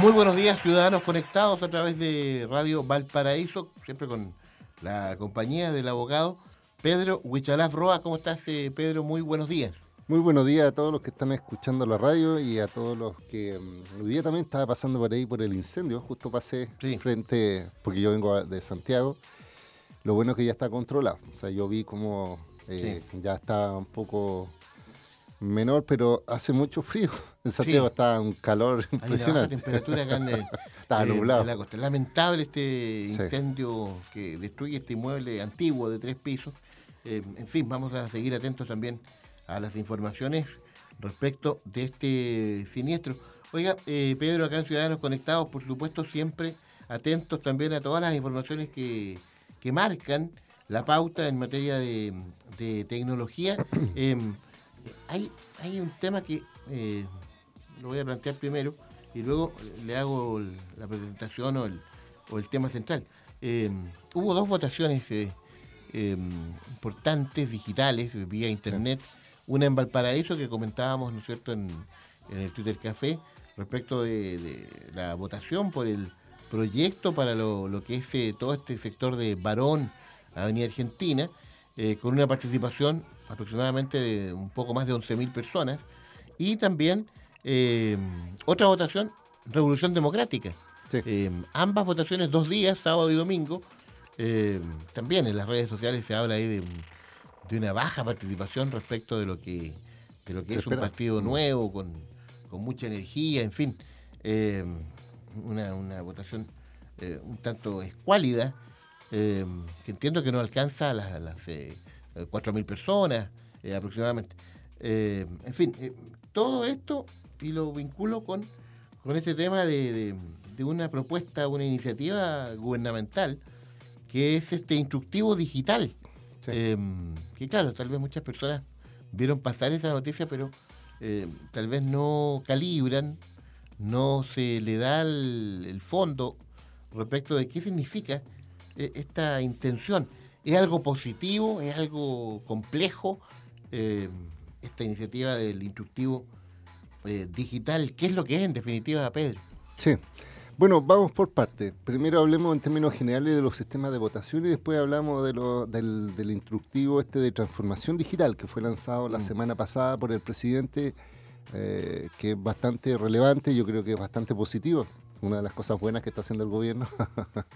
Muy buenos días, ciudadanos conectados a través de Radio Valparaíso, siempre con la compañía del abogado Pedro Huichalaf Roa. ¿Cómo estás, eh, Pedro? Muy buenos días. Muy buenos días a todos los que están escuchando la radio y a todos los que um, hoy día también estaba pasando por ahí por el incendio. Justo pasé Sí. frente, porque yo vengo de Santiago. Lo bueno es que ya está controlado. O sea, yo vi como eh, ya está un poco menor, pero hace mucho frío. En Santiago Sí. está un calor Hay impresionante. temperatura acá en, el, Estaba eh, nublado. en la costa. Lamentable este Sí. incendio que destruye este inmueble antiguo de tres pisos. Eh, en fin, vamos a seguir atentos también a las informaciones respecto de este siniestro. Oiga, eh, Pedro, acá en Ciudadanos Conectados, por supuesto, siempre atentos también a todas las informaciones que, que marcan la pauta en materia de, de tecnología. Em, hay, hay un tema que eh, lo voy a plantear primero y luego le hago el- la presentación o el, o el tema central. Eh, hubo dos votaciones eh, eh, importantes, digitales, vía internet. Una en Valparaíso que comentábamos, ¿no es cierto?, en, en el Twitter Café, respecto de, de la votación por el proyecto para lo, lo que es todo este sector de Barón, Avenida Argentina, eh, con una participación aproximadamente de un poco más de 11.000 personas. Y también eh, otra votación, Revolución Democrática. Sí. Eh, ambas votaciones, dos días, sábado y domingo. También en las redes sociales se habla ahí de, un- de una baja participación respecto de lo que, de lo que Se es un partido nuevo, con, con mucha energía, en fin. Una, una votación un tanto escuálida, eh, que entiendo que no alcanza a las, a las eh, 4.000 personas eh, aproximadamente. Eh, en fin, eh, todo esto y lo vinculo con, con este tema de, de- de una propuesta, una iniciativa gubernamental, que es este instructivo digital. Sí. Eh, que claro, tal vez muchas personas vieron pasar esa noticia, pero eh, tal vez no calibran, no se le da el, el fondo respecto de qué significa eh, esta intención. ¿Es algo positivo? ¿Es algo complejo? Eh, esta iniciativa del instructivo eh, digital, ¿qué es lo que es en definitiva, Pedro? Sí. Bueno, vamos por partes. Primero hablemos en términos generales de los sistemas de votación y después hablamos de lo- del, del instructivo este de transformación digital que fue lanzado la Mm. semana pasada por el presidente, eh, que es bastante relevante, yo creo que es bastante positivo, una de las cosas buenas que está haciendo el gobierno.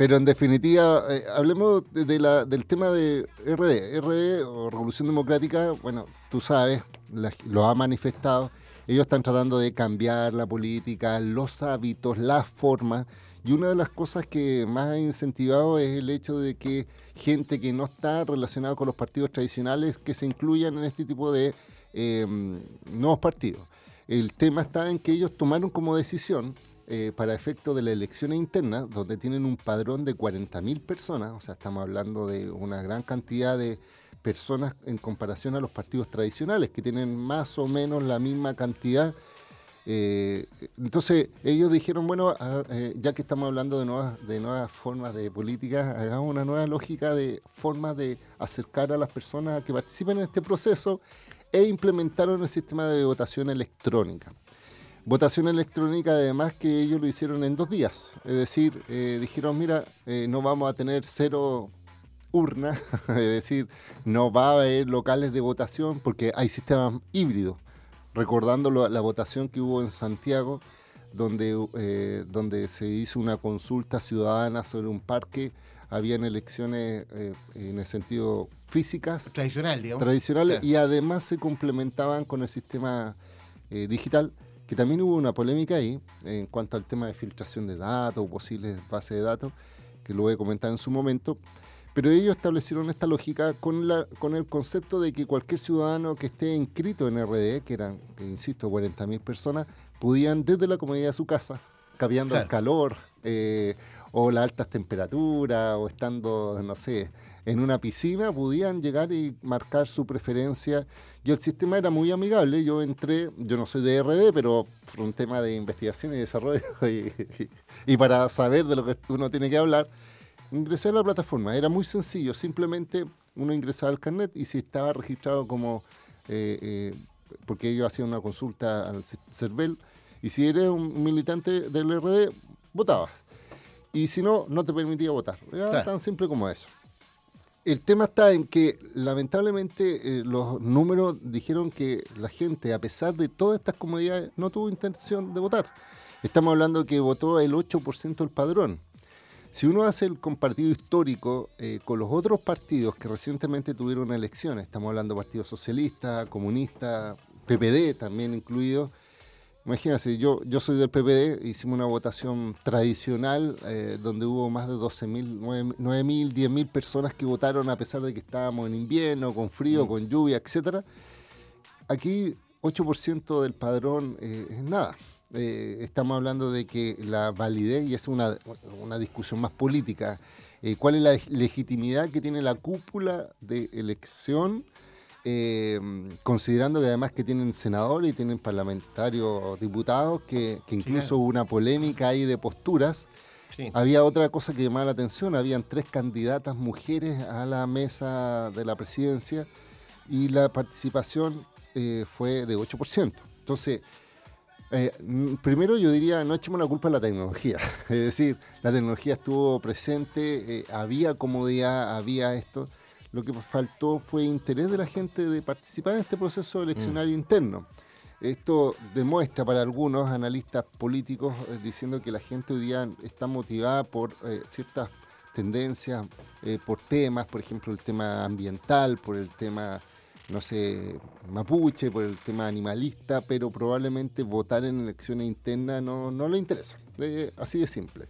Pero en definitiva, eh, hablemos de, la- del tema de RD. RD o Revolución Democrática, bueno, tú sabes, la- lo ha manifestado. Ellos están tratando de cambiar la política, los hábitos, las formas. Y una de las cosas que más ha incentivado es el hecho de que gente que no está relacionada con los partidos tradicionales, que se incluyan en este tipo de eh, nuevos partidos. El tema está en que ellos tomaron como decisión eh, para efecto de las elecciones internas, donde tienen un padrón de 40.000 personas, o sea, estamos hablando de una gran cantidad de personas en comparación a los partidos tradicionales, que tienen más o menos la misma cantidad. Eh, entonces ellos dijeron, bueno, ah, eh, ya que estamos hablando de nuevas, de nuevas formas de política, hagamos una nueva lógica de formas de acercar a las personas que participen en este proceso e implementaron el sistema de votación electrónica. Votación electrónica, además que ellos lo hicieron en dos días. Es decir, eh, dijeron, mira, eh, no vamos a tener cero urnas, es decir, no va a haber locales de votación porque hay sistemas híbridos. Recordando lo- la votación que hubo en Santiago, donde, eh, donde se hizo una consulta ciudadana sobre un parque, habían elecciones en el sentido físicas Tradicional, digamos. tradicionales Claro. y además se complementaban con el sistema digital, que también hubo una polémica ahí en cuanto al tema de filtración de datos, posibles bases de datos, que lo voy a comentar en su momento. Pero ellos establecieron esta lógica con, la, con el concepto de que cualquier ciudadano que esté inscrito en RDE, que eran, insisto, 40.000 personas, podían desde la comodidad de su casa, cambiando el calor, eh, o las altas temperaturas, o estando, no sé, en una piscina, podían llegar y marcar su preferencia. Y el sistema era muy amigable. Yo entré, yo no soy de RD, pero por un tema de investigación y desarrollo, y, para saber de lo que uno tiene que hablar, ingresé a la plataforma. Era muy sencillo, simplemente uno ingresaba al carnet y si estaba registrado como, eh, eh, porque ellos hacían una consulta al CERVEL, y si eres un militante del RD, votabas. Y si no, no te permitía votar. Era tan simple como eso. El tema está en que lamentablemente eh, los números dijeron que la gente, a pesar de todas estas comodidades, no tuvo intención de votar. Estamos hablando que votó el 8% del padrón. Si uno hace el compartido histórico eh, con los otros partidos que recientemente tuvieron elecciones, estamos hablando de Partido Socialista, Comunista, PPD también incluido, Imagínense, yo, yo soy del PPD, hicimos una votación tradicional eh, donde hubo más de 12.000, 9.000, 10.000 personas que votaron a pesar de que estábamos en invierno, con frío, mm. con lluvia, etc. Aquí 8% del padrón eh, es nada. Eh, estamos hablando de que la validez, y es una, una discusión más política, cuál es la legitimidad que tiene la cúpula de elección eh, considerando que además que tienen senadores y tienen parlamentarios diputados, que, incluso hubo una polémica ahí de posturas. Había otra cosa que llamaba la atención, habían tres candidatas mujeres a la mesa de la presidencia y la participación eh, fue de 8%. Entonces, eh, primero yo diría, no echemos la culpa a la tecnología. es decir, la tecnología estuvo presente, había comodidad, había esto lo que faltó fue interés de la gente de participar en este proceso eleccionario mm. interno. Esto demuestra para algunos analistas políticos eh, diciendo que la gente hoy día está motivada por eh, ciertas tendencias, eh, por temas, por ejemplo, el tema ambiental, por el tema, no sé, mapuche, por el tema animalista, pero probablemente votar en elecciones internas no, no le interesa. así de simple.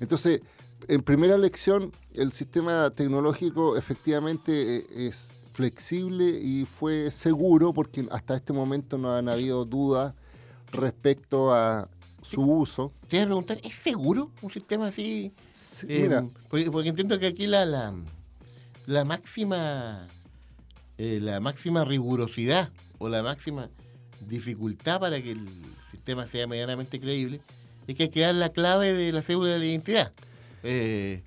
Entonces, en primera elección, el sistema tecnológico efectivamente eh, es flexible y fue seguro porque hasta este momento no han habido dudas respecto a su uso. Te voy a preguntar, ¿es seguro un sistema así? Eh, porque, entiendo que aquí la, la, la máxima eh, la máxima rigurosidad o la máxima dificultad para que el sistema sea medianamente creíble es que hay que dar la clave de la cédula de la identidad. Eh,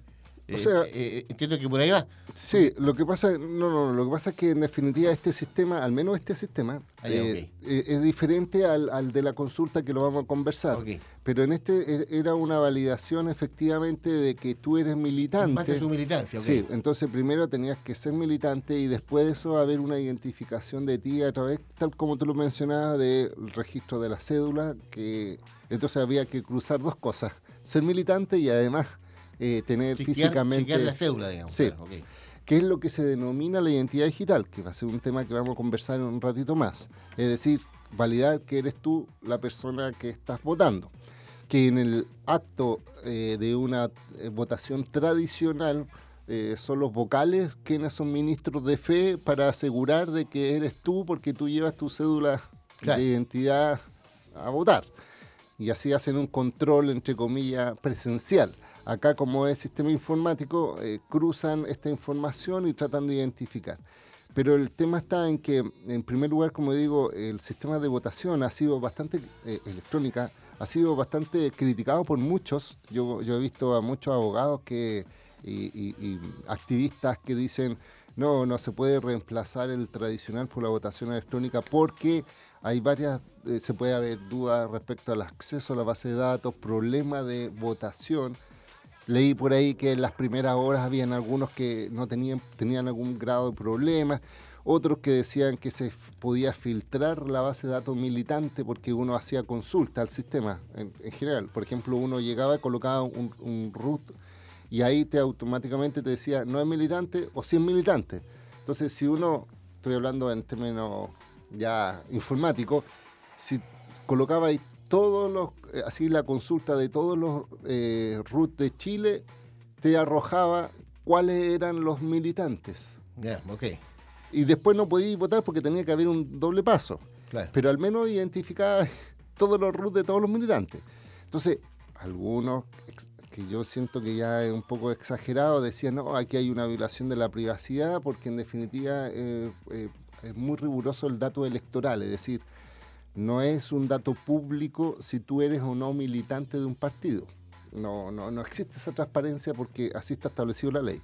o eh, sea, eh, entiendo que por ahí va. Sí, lo que pasa, no, no, lo que pasa es que en definitiva este sistema, al menos este sistema, ah, es diferente al, de la consulta que lo vamos a conversar. Pero en este e, era una validación efectivamente de que tú eres militante. Más de tu militancia, Sí, entonces primero tenías que ser militante y después de eso haber una identificación de ti a través, tal como tú lo mencionabas, del registro de la cédula, que entonces había que cruzar dos cosas, ser militante y además eh, tener físicamente... la cédula, digamos. Sí. ¿Qué es lo que se denomina la identidad digital? Que va a ser un tema que vamos a conversar en un ratito más. Es decir, validar que eres tú la persona que estás votando. Que en el acto eh, de una eh, votación tradicional son los vocales quienes son ministros de fe para asegurar de que eres tú porque tú llevas tu cédula de identidad a votar. Y así hacen un control, entre comillas, presencial. Acá, como es sistema informático, eh, cruzan esta información y tratan de identificar. Pero el tema está en que, en primer lugar, como digo, el sistema de votación ha sido bastante eh, electrónica, ha sido bastante criticado por muchos. Yo, he visto a muchos abogados que, y, activistas que dicen, no, no se puede reemplazar el tradicional por la votación electrónica porque hay varias, eh, se puede haber dudas respecto al acceso a la base de datos, problema de votación Leí por ahí que en las primeras horas habían algunos que no tenían, tenían algún grado de problema, otros que decían que se podía filtrar la base de datos militante porque uno hacía consulta al sistema en, general. Por ejemplo, uno llegaba, colocaba un, un root y ahí te automáticamente te decía no es militante o si es militante. Entonces, si uno, estoy hablando en términos ya informáticos, si colocaba todos los, eh, así la consulta de todos los eh, RUT de Chile te arrojaba cuáles eran los militantes. Ya, ok. Y después no podías votar porque tenía que haber un doble paso. Pero al menos identificaba todos los RUT de todos los militantes. Entonces, algunos que yo siento que ya es un poco exagerado, decía, no, aquí hay una violación de la privacidad, porque en definitiva eh, eh, es muy riguroso el dato electoral, es decir, no es un dato público si tú eres o no militante de un partido. No, no, no existe esa transparencia porque así está establecido la ley.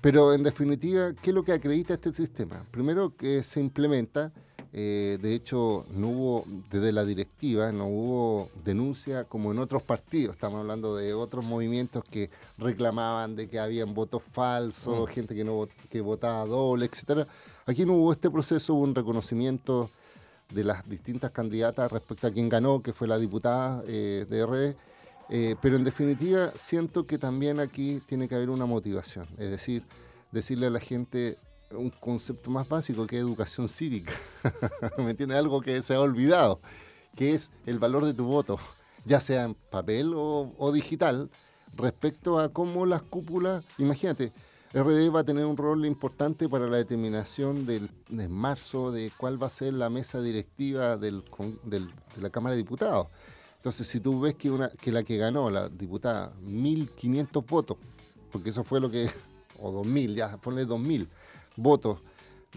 Pero en definitiva, ¿qué es lo que acredita este sistema? Primero que se implementa, eh, de hecho no hubo, desde la directiva, no hubo denuncia como en otros partidos, estamos hablando de otros movimientos que reclamaban de que habían votos falsos, mm. gente que, no, que votaba doble, etcétera. Aquí no hubo este proceso, hubo un reconocimiento de las distintas candidatas respecto a quién ganó, que fue la diputada eh, de RD eh, pero en definitiva, siento que también aquí tiene que haber una motivación, es decir, decirle a la gente un concepto más básico que es educación cívica, ¿me entiendes? Algo que se ha olvidado, que es el valor de tu voto, ya sea en papel o, digital, respecto a cómo las cúpulas, imagínate, RD va a tener un rol importante para la determinación del, de marzo de cuál va a ser la mesa directiva del, de la Cámara de Diputados. Entonces, si tú ves que, una, que la que ganó, la diputada, 1.500 votos, porque eso fue lo que, o 2.000, ya, ponle 2.000 votos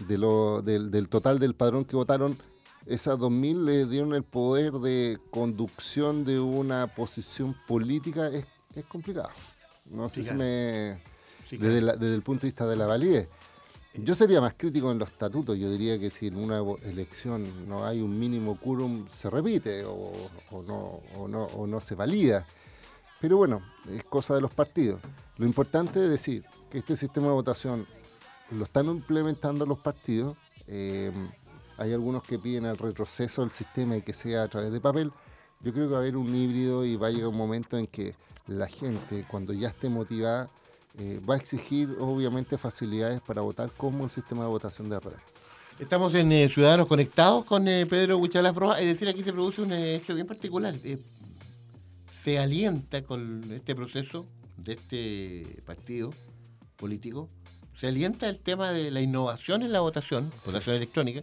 de lo, del, total del padrón que votaron, esas 2.000 le dieron el poder de conducción de una posición política, es, complicado. No sé si me... desde, desde el punto de vista de la validez. Yo sería más crítico en los estatutos. Yo diría que si en una elección no hay un mínimo quórum, se repite o, no, o, no, se valida. Pero bueno, es cosa de los partidos. Lo importante es decir que este sistema de votación lo están implementando los partidos. Eh, hay algunos que piden el retroceso del sistema y que sea a través de papel. Yo creo que va a haber un híbrido y va a llegar un momento en que la gente, cuando ya esté motivada, eh, va a exigir obviamente facilidades para votar como el sistema de votación de red. Estamos en eh, Ciudadanos Conectados con eh, Pedro Huichalaf Roja, es decir, aquí se produce un hecho bien particular. se alienta con este proceso de este partido político, se alienta el tema de la innovación en la votación, votación electrónica,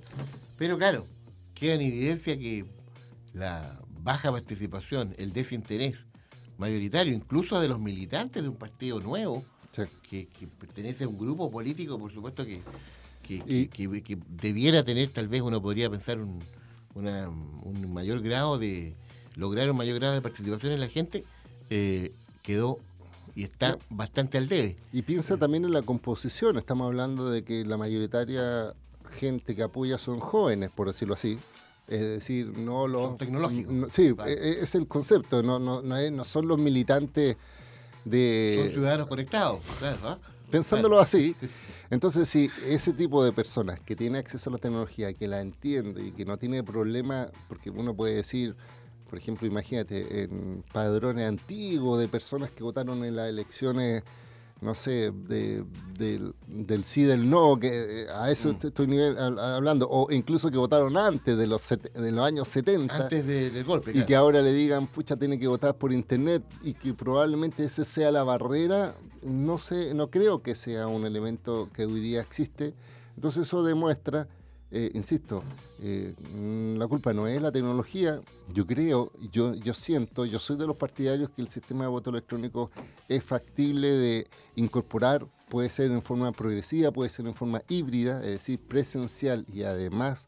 pero claro, queda en evidencia que la baja participación, el desinterés mayoritario, incluso de los militantes de un partido nuevo, que, pertenece a un grupo político, por supuesto, que, que, debiera tener, tal vez uno podría pensar, un, un mayor grado de, lograr un mayor grado de participación en la gente, eh, quedó y está bastante al debe. Y piensa también en la composición, estamos hablando de que la mayoritaria gente que apoya son jóvenes, por decirlo así. Es decir, no los... tecnológicos. sí, e, e, es el concepto, no, no, no son los militantes son ciudadanos conectados, Pensándolo así, entonces si ese tipo de personas que tiene acceso a la tecnología, que la entiende y que no tiene problema, porque uno puede decir, por ejemplo, imagínate, en padrones antiguos de personas que votaron en las elecciones no sé, de, del sí, del no, que eh, a eso mm. estoy nivel, hablando, o incluso que votaron antes de los, de los años 70. Antes del golpe. Y que ahora le digan, pucha, tiene que votar por internet y que probablemente ese sea la barrera, no sé, no creo que sea un elemento que hoy día existe. Entonces eso demuestra eh, insisto, eh, la culpa no es la tecnología. Yo creo, yo, yo siento, yo soy de los partidarios que el sistema de voto electrónico es factible de incorporar, puede ser en forma progresiva, puede ser en forma híbrida, es decir, presencial y además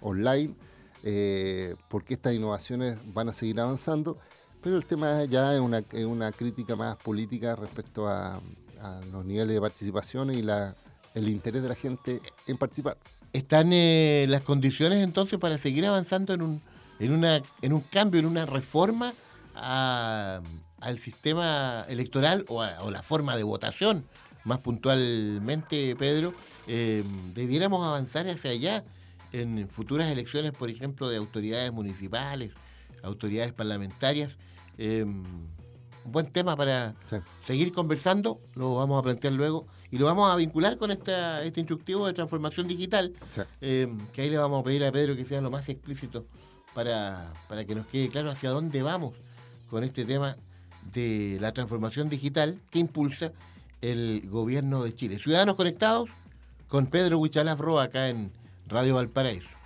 online, eh, porque estas innovaciones van a seguir avanzando. Pero el tema ya es una, una crítica más política respecto a, los niveles de participación y la, el interés de la gente en participar están eh, las condiciones entonces para seguir avanzando en un, en una, en un cambio, en una reforma al sistema electoral o, a, la forma de votación, más puntualmente, Pedro, eh, debiéramos avanzar hacia allá en futuras elecciones, por ejemplo, de autoridades municipales, autoridades parlamentarias. Eh, un buen tema para seguir conversando, lo vamos a plantear luego y lo vamos a vincular con esta, este instructivo de transformación digital, eh, que ahí le vamos a pedir a Pedro que sea lo más explícito para, para que nos quede claro hacia dónde vamos con este tema de la transformación digital que impulsa el gobierno de Chile. Ciudadanos conectados con Pedro Huichalaf Roa acá en Radio Valparaíso.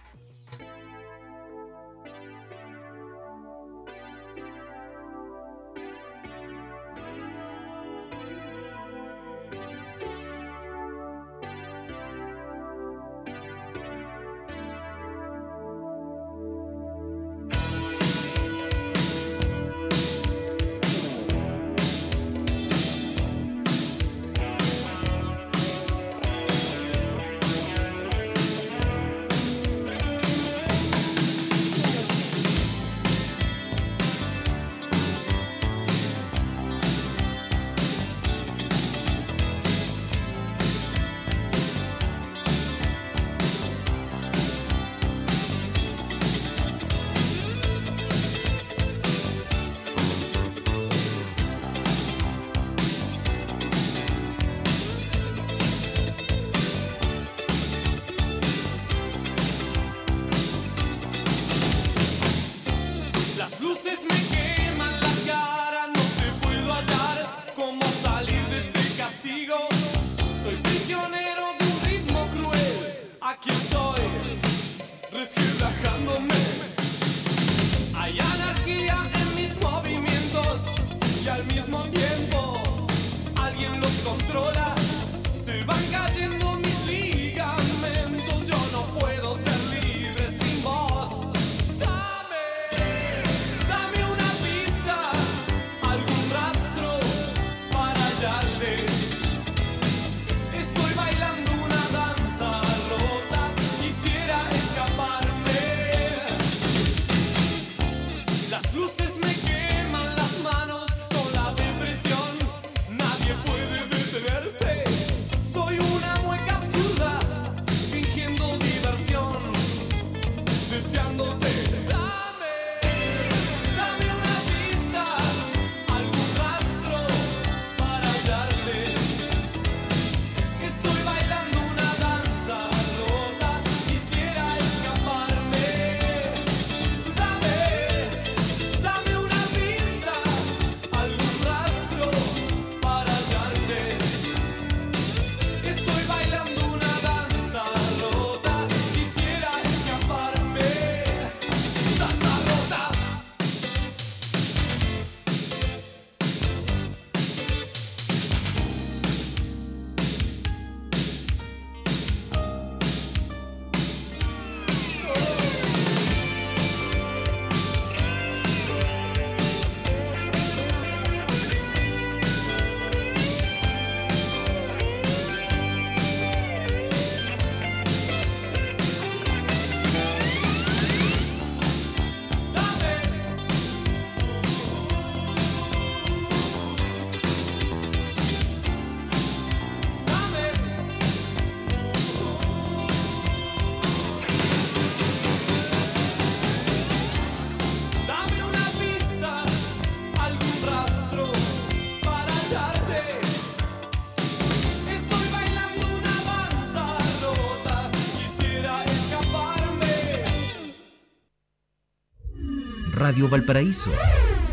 Radio Valparaíso,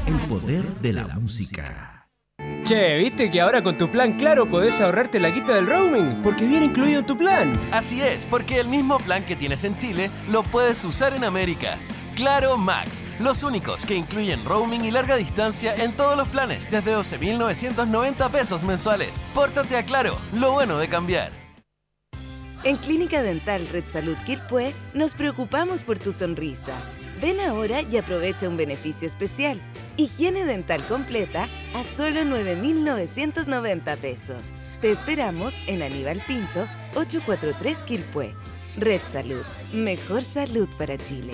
el poder de la música. Che, ¿viste que ahora con tu plan Claro podés ahorrarte la quita del roaming? Porque viene incluido en tu plan. Así es, porque el mismo plan que tienes en Chile lo puedes usar en América. Claro Max, los únicos que incluyen roaming y larga distancia en todos los planes desde 12.990 pesos mensuales. Pórtate a Claro, lo bueno de cambiar. En Clínica Dental Red Salud Quilpué nos preocupamos por tu sonrisa. Ven ahora y aprovecha un beneficio especial. Higiene dental completa a solo 9,990 pesos. Te esperamos en Aníbal Pinto, 843 Quilpué. Red Salud. Mejor salud para Chile.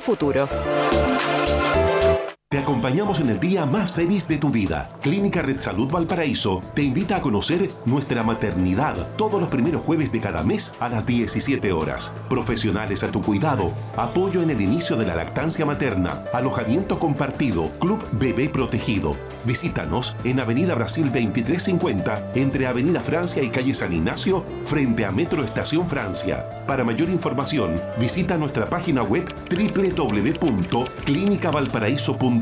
futuro. Te acompañamos en el día más feliz de tu vida. Clínica Red Salud Valparaíso te invita a conocer nuestra maternidad todos los primeros jueves de cada mes a las 17 horas. Profesionales a tu cuidado, apoyo en el inicio de la lactancia materna, alojamiento compartido, Club Bebé Protegido. Visítanos en Avenida Brasil 2350 entre Avenida Francia y Calle San Ignacio frente a Metro Estación Francia. Para mayor información, visita nuestra página web www.clinicavalparaíso.com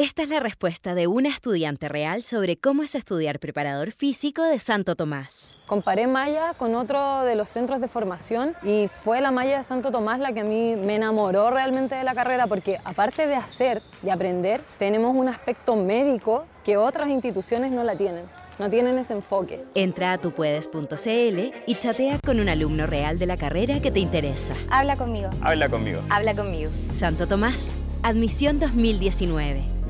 Esta es la respuesta de una estudiante real sobre cómo es estudiar preparador físico de Santo Tomás. Comparé malla con otro de los centros de formación y fue la malla de Santo Tomás la que a mí me enamoró realmente de la carrera porque aparte de hacer y aprender, tenemos un aspecto médico que otras instituciones no la tienen. No tienen ese enfoque. Entra a tupuedes.cl y chatea con un alumno real de la carrera que te interesa. Habla conmigo. Habla conmigo. Habla conmigo. Santo Tomás, admisión 2019.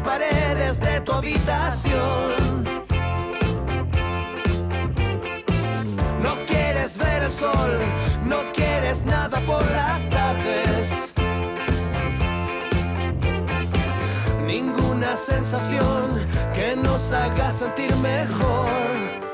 Paredes de tu habitación. No quieres ver el sol, no quieres nada por las tardes. Ninguna sensación que nos haga sentir mejor.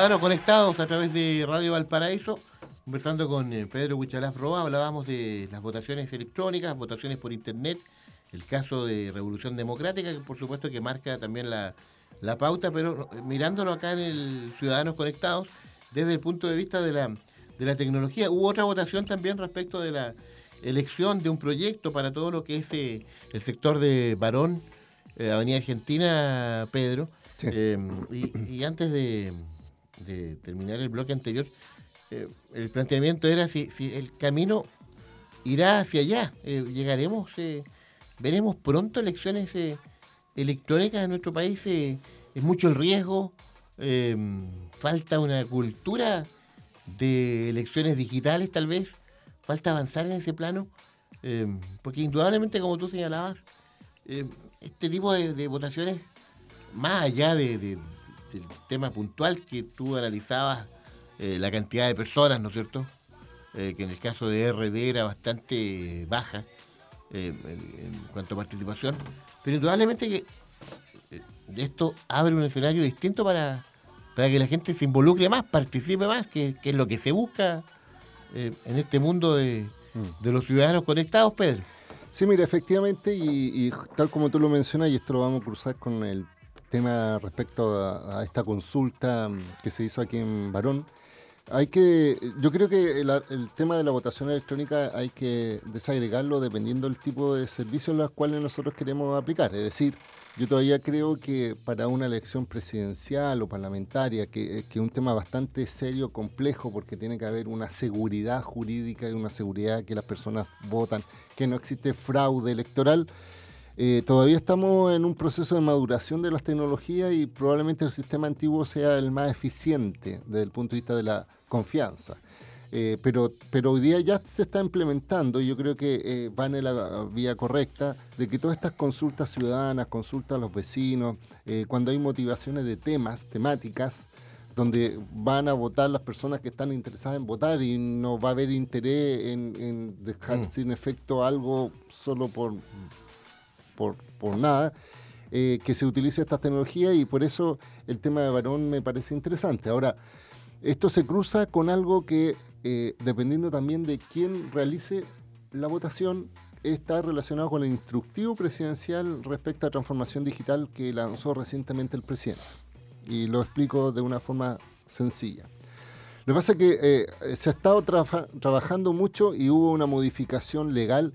Ciudadanos conectados a través de Radio Valparaíso, conversando con eh, Pedro Huichalaf Roa, hablábamos de las votaciones electrónicas, votaciones por internet, el caso de Revolución Democrática, que por supuesto que marca también la, la pauta, pero eh, mirándolo acá en el Ciudadanos Conectados, desde el punto de vista de la, de la tecnología, hubo otra votación también respecto de la elección de un proyecto para todo lo que es eh, el sector de Barón, eh, Avenida Argentina, Pedro. Eh, y, y antes de, de terminar el bloque anterior, eh, el planteamiento era si, si el camino irá hacia allá. Eh, llegaremos, eh, veremos pronto elecciones electrónicas en nuestro país. es mucho el riesgo, falta una cultura de elecciones digitales tal vez, falta avanzar en ese plano, porque indudablemente como tú señalabas, este tipo de, votaciones, más allá de- del tema puntual que tú analizabas, eh, la cantidad de personas, ¿no es cierto? Eh, que en el caso de RD era bastante baja eh, en, cuanto a participación, pero indudablemente que esto abre un escenario distinto para, para que la gente se involucre más, participe más, que, que es lo que se busca en este mundo de, de los ciudadanos conectados, Pedro. Sí, mira, efectivamente, y, y tal como tú lo mencionas, y esto lo vamos a cruzar con el tema respecto a, esta consulta mm, que se hizo aquí en Barón, hay que, yo creo que el, el tema de la votación electrónica hay que desagregarlo dependiendo del tipo de servicios los cuales nosotros queremos aplicar. Es decir, yo todavía creo que para una elección presidencial o parlamentaria, que, que es un tema bastante serio, complejo, porque tiene que haber una seguridad jurídica y una seguridad que las personas votan, que no existe fraude electoral, eh, todavía estamos en un proceso de maduración de las tecnologías y probablemente el sistema antiguo sea el más eficiente desde el punto de vista de la confianza. Eh, pero, pero hoy día ya se está implementando y yo creo que eh, van en la vía correcta de que todas estas consultas ciudadanas, consultas a los vecinos, cuando hay motivaciones de temas, temáticas, donde van a votar las personas que están interesadas en votar y no va a haber interés en, en dejar Mm. sin efecto algo solo por, por, nada, eh, que se utilice esta tecnología y por eso el tema de varón me parece interesante. Ahora, esto se cruza con algo que, eh, dependiendo también de quién realice la votación, está relacionado con el instructivo presidencial respecto a transformación digital que lanzó recientemente el presidente. Y lo explico de una forma sencilla. Lo que pasa es que eh, se ha estado trabajando mucho y hubo una modificación legal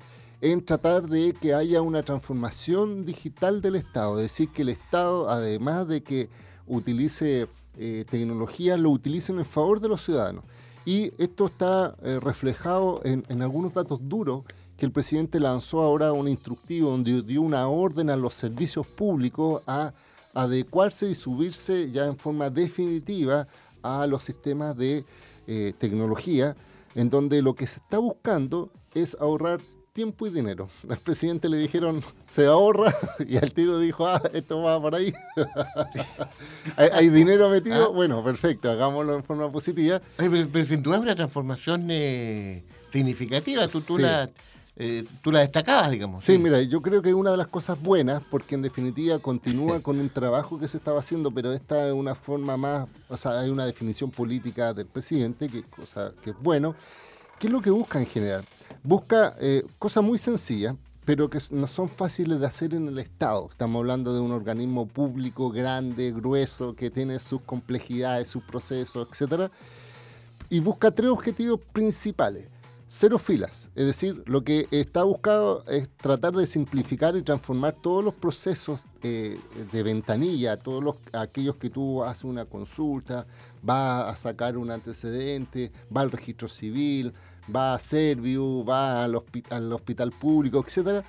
en tratar de que haya una transformación digital del Estado. Es decir, que el Estado, además de que utilice eh, tecnología, lo utilicen en favor de los ciudadanos. Y esto está eh, reflejado en, en algunos datos duros que el presidente lanzó ahora un instructivo donde dio una orden a los servicios públicos a adecuarse y subirse ya en forma definitiva a los sistemas de eh, tecnología, en donde lo que se está buscando es ahorrar tiempo y dinero. Al presidente le dijeron, se ahorra, y al tiro dijo, ah, esto va por ahí. ¿Hay, hay dinero metido? Ah. Bueno, perfecto, hagámoslo en forma positiva. Oye, pero, pero sin duda es una transformación eh, significativa. Tú, tú, Sí. la, eh, tú la destacabas, digamos. Sí, mira, yo creo que una de las cosas buenas, porque en definitiva continúa con un trabajo que se estaba haciendo, pero esta es una forma más, o sea, hay una definición política del presidente, que, cosa, que es bueno. ¿Qué es lo que busca en general? Busca eh, cosas muy sencillas, pero que no son fáciles de hacer en el Estado. Estamos hablando de un organismo público grande, grueso, que tiene sus complejidades, sus procesos, etcétera y busca tres objetivos principales. Cero filas, es decir, lo que está buscado es tratar de simplificar y transformar todos los procesos eh, de ventanilla, todos los, aquellos que tú haces una consulta, va a sacar un antecedente, va al registro civil, va a Serviu, va al, hospi- al hospital público, etcétera,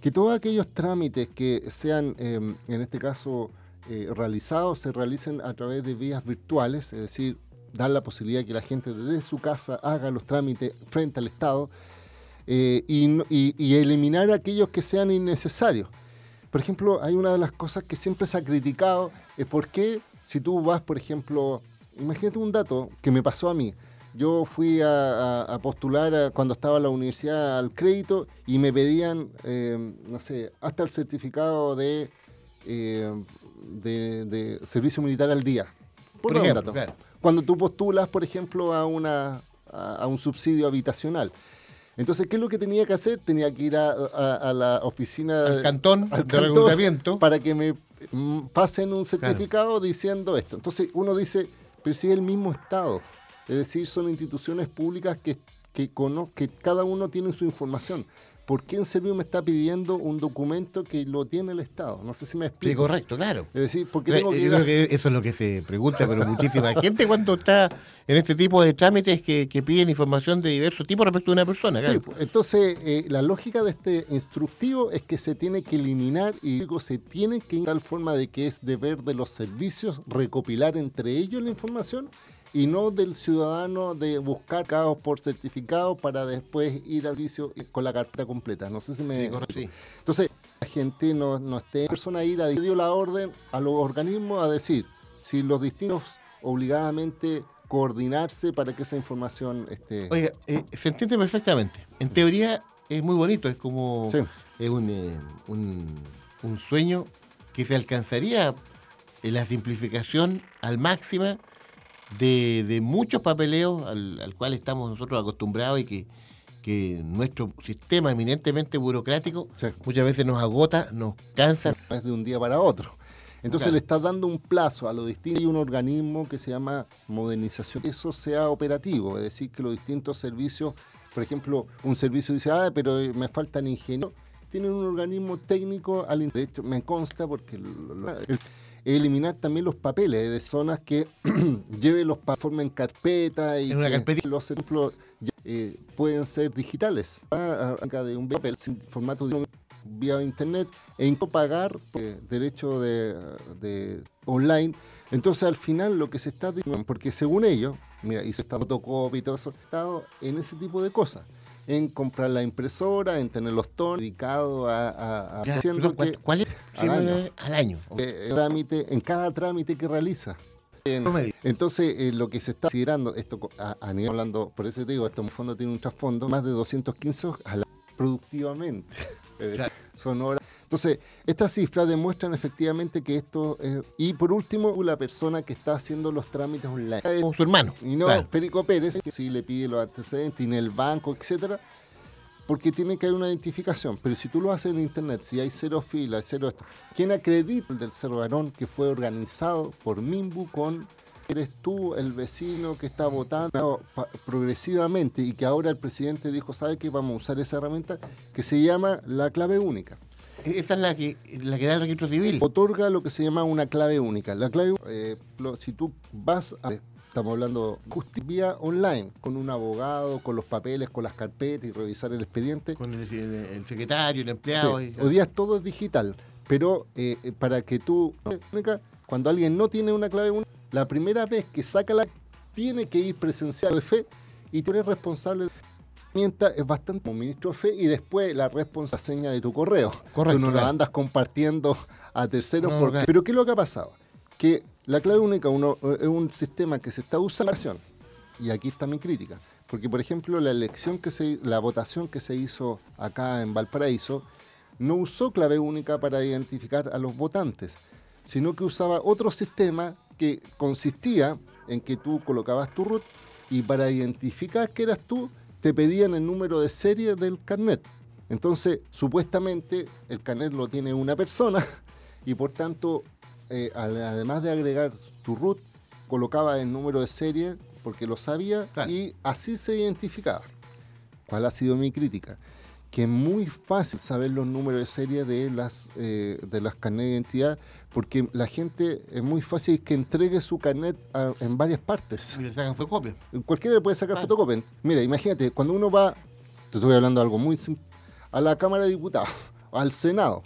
que todos aquellos trámites que sean, eh, en este caso, eh, realizados, se realicen a través de vías virtuales, es decir, dar la posibilidad de que la gente desde su casa haga los trámites frente al Estado eh, y, no- y- y eliminar aquellos que sean innecesarios. Por ejemplo, hay una de las cosas que siempre se ha criticado, es por qué si tú vas, por ejemplo, imagínate un dato que me pasó a mí. Yo fui a, a- a postular a- cuando estaba en la universidad al crédito y me pedían, eh, no sé, hasta el certificado de, eh, de, de servicio militar al día. Por un ejemplo, dato. claro. Cuando tú postulas, por ejemplo, a, una, a, a un subsidio habitacional. Entonces, ¿qué es lo que tenía que hacer? Tenía que ir a, a- a la oficina Al cantón al de cantón reclutamiento. para que me mm, pasen un certificado diciendo esto. Entonces, uno dice, pero si es el mismo Estado. Es decir, son instituciones públicas que, que, que cada uno tiene su información. ¿Por qué en serio me está pidiendo un documento que lo tiene el Estado? No sé si me Sí, explico. correcto, claro. Es decir, ¿por qué tengo que yo ir a- creo que eso es lo que se pregunta, pero muchísima gente cuando está en este tipo de trámites que, que piden información de diversos tipos respecto a una persona. Sí, claro. pues, entonces eh, la lógica de este instructivo es que se tiene que eliminar y luego se tiene que de tal forma de que es deber de los servicios recopilar entre ellos la información y no del ciudadano de buscar caos por certificado para después ir al vicio con la carpeta completa. No sé si me... Sí. Entonces, la gente no, no esté persona a ir a dio la orden a los organismos a decir si los distintos obligadamente coordinarse para que esa información esté... Oiga, eh, se entiende perfectamente. En teoría es muy bonito, es como Sí. es un, eh, un, un sueño que se alcanzaría en la simplificación al máxima de, de muchos papeleos al, al cual estamos nosotros acostumbrados y que, que nuestro sistema eminentemente burocrático muchas veces nos agota, nos cansa. es de un día para otro. Entonces Claro. le está dando un plazo a lo distinto. Hay un organismo que se llama modernización. Que eso sea operativo, es decir, que los distintos servicios, por ejemplo, un servicio dice, ah, pero eh, me faltan ingenieros. Tienen un organismo técnico, al de hecho me consta porque lo- lo- el- eliminar también los papeles de zonas que lleven los pa- formen carpeta y En una que los ejemplos eh, pueden ser digitales. Acá de un papel sin formato de vía internet e incluso pagar eh, derecho de, de online. Entonces al final lo que se está diciendo, porque según ellos, mira, hizo esta fotocopia y todo eso, estado en ese tipo de cosas. En comprar la impresora, en tener los tonos dedicados a, a, a- Ya, haciendo pero ¿cuál- que- cuál es? al año. al año. Eh, trámite, en cada trámite que realiza. Entonces, eh, lo que se está considerando, esto a, a nivel hablando, por eso te digo, esto en fondo tiene un trasfondo, más de 215 a la- productivamente. Decir, Claro. son horas. Entonces, estas cifras demuestran efectivamente que esto. eh, y por último, la persona que está haciendo los trámites online. Como su hermano. Y no claro. Perico Pérez, que sí le pide los antecedentes, en el banco, etcétera, porque tiene que haber una identificación. Pero si tú lo haces en internet, si hay cero filas, cero esto, ¿quién acredita el del Cerro Barón que fue organizado por Mimbu con eres tú el vecino que está votando progresivamente y que ahora el presidente dijo, ¿sabe qué? Vamos a usar esa herramienta que se llama la clave única. Esa es la que, la que da el registro civil. Otorga lo que se llama una clave única. La clave, eh, lo- si tú vas a, estamos hablando justicia online, con un abogado, con los papeles, con las carpetas y revisar el expediente. Con el, el- el secretario, el empleado. Sí, y- Hoy día todo es digital, pero eh, eh, para que tú, cuando alguien no tiene una clave única, la primera vez que saca la tiene que ir presencial de fe y tú eres responsable de es bastante como ministro de fe y después la responsabilidad de tu correo. Correcto, Tú no la andas compartiendo a terceros. No, porque- claro. Pero ¿qué es lo que ha pasado? Que la clave única uno, es un sistema que se está usando y aquí está mi crítica. Porque, por ejemplo, la elección que se, la votación que se hizo acá en Valparaíso no usó clave única para identificar a los votantes, sino que usaba otro sistema que consistía en que tú colocabas tu root y para identificar que eras tú te pedían el número de serie del carnet. Entonces, supuestamente el carnet lo tiene una persona y por tanto, eh, además de agregar tu root, colocaba el número de serie porque lo sabía y así se identificaba. ¿Cuál ha sido mi crítica? Que es muy fácil saber los números de serie de las, eh, de las carnet de identidad porque la gente es muy fácil que entregue su carnet a- en varias partes. Y le sacan fotocopia. Cualquiera le puede sacar fotocopia. Mira, imagínate, cuando uno va, te estoy hablando de algo muy simple, a la Cámara de Diputados, al Senado,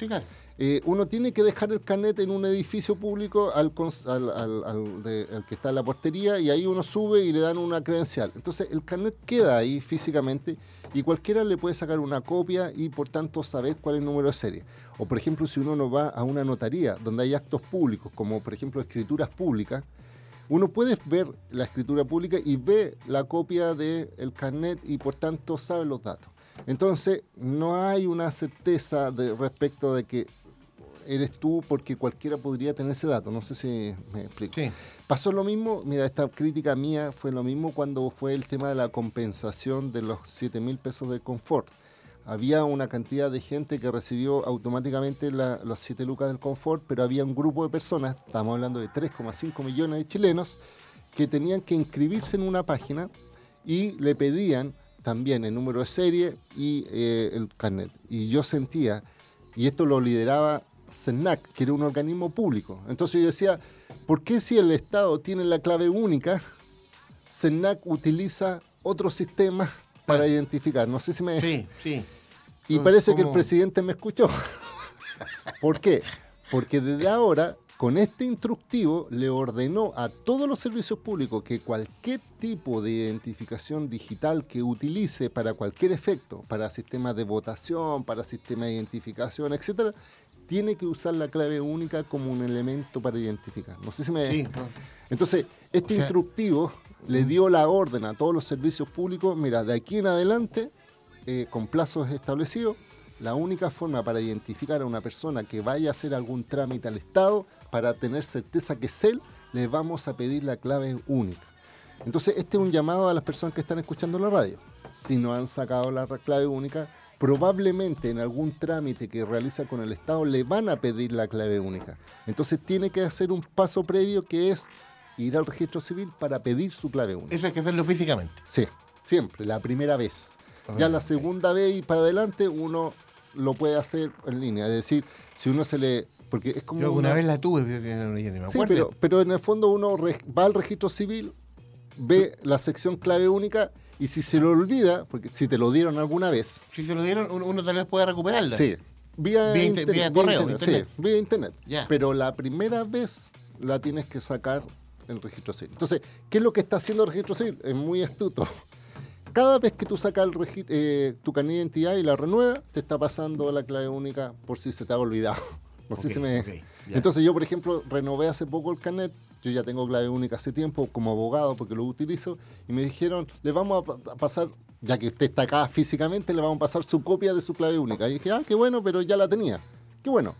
eh, uno tiene que dejar el carnet en un edificio público al, que está en la portería y ahí uno sube y le dan una credencial. Entonces el carnet queda ahí físicamente y cualquiera le puede sacar una copia y por tanto saber cuál es el número de serie. O por ejemplo, si uno no va a una notaría donde hay actos públicos, como por ejemplo escrituras públicas, uno puede ver la escritura pública y ve la copia del carnet y por tanto sabe los datos. Entonces, no hay una certeza de, respecto de que eres tú porque cualquiera podría tener ese dato. No sé si me explico. Pasó lo mismo, mira, esta crítica mía fue lo mismo cuando fue el tema de la compensación de los 7 mil pesos de confort. Había una cantidad de gente que recibió automáticamente la- los 7 lucas del confort, pero había un grupo de personas, estamos hablando de 3,5 millones de chilenos, que tenían que inscribirse en una página y le pedían también el número de serie y eh, el carnet. Y yo sentía, y esto lo lideraba CENAC, que era un organismo público. Entonces yo decía, ¿por qué si el Estado tiene la clave única, CENAC utiliza otro sistema para identificar? No sé si me... Sí, sí. Y ¿Cómo- parece que el presidente me escuchó. ¿Por qué? Porque desde ahora, con este instructivo, le ordenó a todos los servicios públicos que cualquier tipo de identificación digital que utilice para cualquier efecto, para sistemas de votación, para sistemas de identificación, etcétera, tiene que usar la clave única como un elemento para identificar. No sé si me... Sí. Entonces, este O sea, instructivo le dio la orden a todos los servicios públicos, mira, de aquí en adelante, eh, con plazos establecidos, la única forma para identificar a una persona que vaya a hacer algún trámite al Estado, para tener certeza que es él, le vamos a pedir la clave única. Entonces, este es un llamado a las personas que están escuchando la radio. Si no han sacado la clave única, probablemente en algún trámite que realiza con el Estado le van a pedir la clave única. Entonces, tiene que hacer un paso previo que es ir al registro civil para pedir su clave única. Eso hay que hacerlo físicamente. Sí, siempre, la primera vez. Ya la segunda vez y para adelante uno lo puede hacer en línea. Es decir, si uno se le... Porque es como... Yo alguna una- vez la tuve, Sí, pero, pero en el fondo uno re- va al registro civil, ve la sección clave única y si se lo olvida, porque si te lo dieron alguna vez, Si se lo dieron, uno, uno tal vez puede recuperarla. sí, vía, Vía inter- vía vía correo, internet, internet. sí, vía internet. Ya. Pero la primera vez la tienes que sacar el registro civil. Entonces, ¿qué es lo que está haciendo el registro civil? Es muy astuto. Cada vez que tú sacas el eh, tu carnet de identidad y la renuevas, te está pasando la clave única por si se te ha olvidado. No sé Ok, si me... Entonces yo, por ejemplo, renové hace poco el carnet yo ya tengo clave única hace tiempo como abogado porque lo utilizo y me dijeron, le vamos a pasar, ya que usted está acá físicamente, le vamos a pasar su copia de su clave única. Y dije, ah, qué bueno, pero ya la tenía. Qué bueno.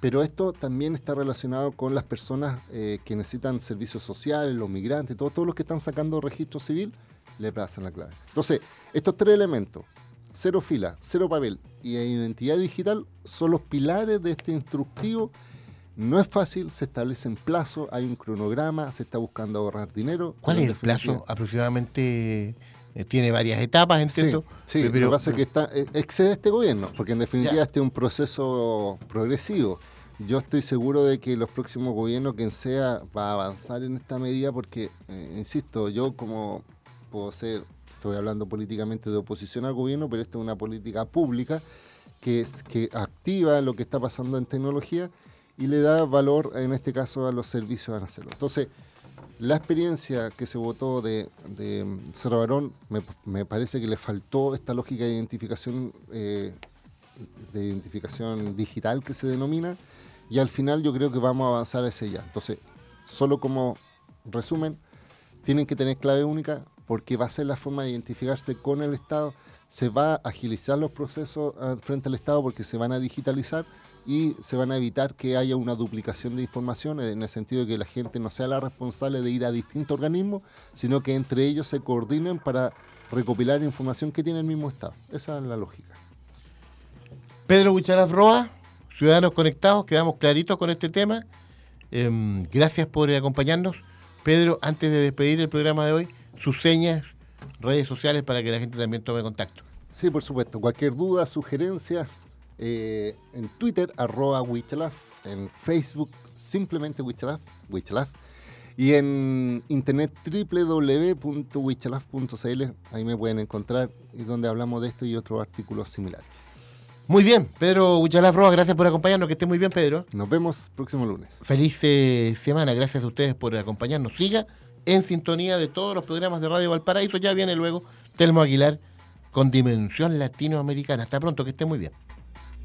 Pero esto también está relacionado con las personas eh, que necesitan servicios sociales, los migrantes, todos, todos los que están sacando registro civil, le pasan la clave. Entonces, estos tres elementos, cero fila, cero papel y identidad digital, son los pilares de este instructivo no es fácil, se establece en plazo, hay un cronograma, se está buscando ahorrar dinero. ¿Cuál es el plazo? Aproximadamente eh, tiene varias etapas, entiendo. Sí, pero, lo que pasa es que está, eh, excede este gobierno, porque en definitiva este es un proceso progresivo. Yo estoy seguro de que los próximos gobiernos, quien sea, va a avanzar en esta medida porque, eh, insisto, yo como puedo ser, estoy hablando políticamente de oposición al gobierno, pero esta es una política pública que, es, que activa lo que está pasando en tecnología y le da valor, en este caso, a los servicios a hacerlo. Entonces, la experiencia que se votó de, de Cerro Barón, me, parece que le faltó esta lógica de identificación, eh, de identificación digital que se denomina, y al final yo creo que vamos a avanzar a ese ya. Entonces, solo como resumen, tienen que tener clave única porque va a ser la forma de identificarse con el Estado, se va a agilizar los procesos ah, frente al Estado porque se van a digitalizar y se van a evitar que haya una duplicación de información en el sentido de que la gente no sea la responsable de ir a distintos organismos, sino que entre ellos se coordinen para recopilar información que tiene el mismo Estado. Esa es la lógica. Pedro Bucharaf Roa, Ciudadanos Conectados, quedamos claritos con este tema. Em, gracias por acompañarnos. Pedro, antes de despedir el programa de hoy, sus señas, redes sociales para que la gente también tome contacto. Sí, por supuesto. Cualquier duda, sugerencia, eh, en Twitter, arroba Wichalaf, en Facebook, simplemente Wichalaf, Wichalaf, y en internet www.wichalaf.cl, ahí me pueden encontrar y donde hablamos de esto y otros artículos similares. Muy bien, Pedro Wichalaf Roa, gracias por acompañarnos, que esté muy bien, Pedro. Nos vemos próximo lunes. Feliz eh, semana, gracias a ustedes por acompañarnos. Siga en sintonía de todos los programas de Radio Valparaíso, ya viene luego Telmo Aguilar con Dimensión Latinoamericana. Hasta pronto, que esté muy bien.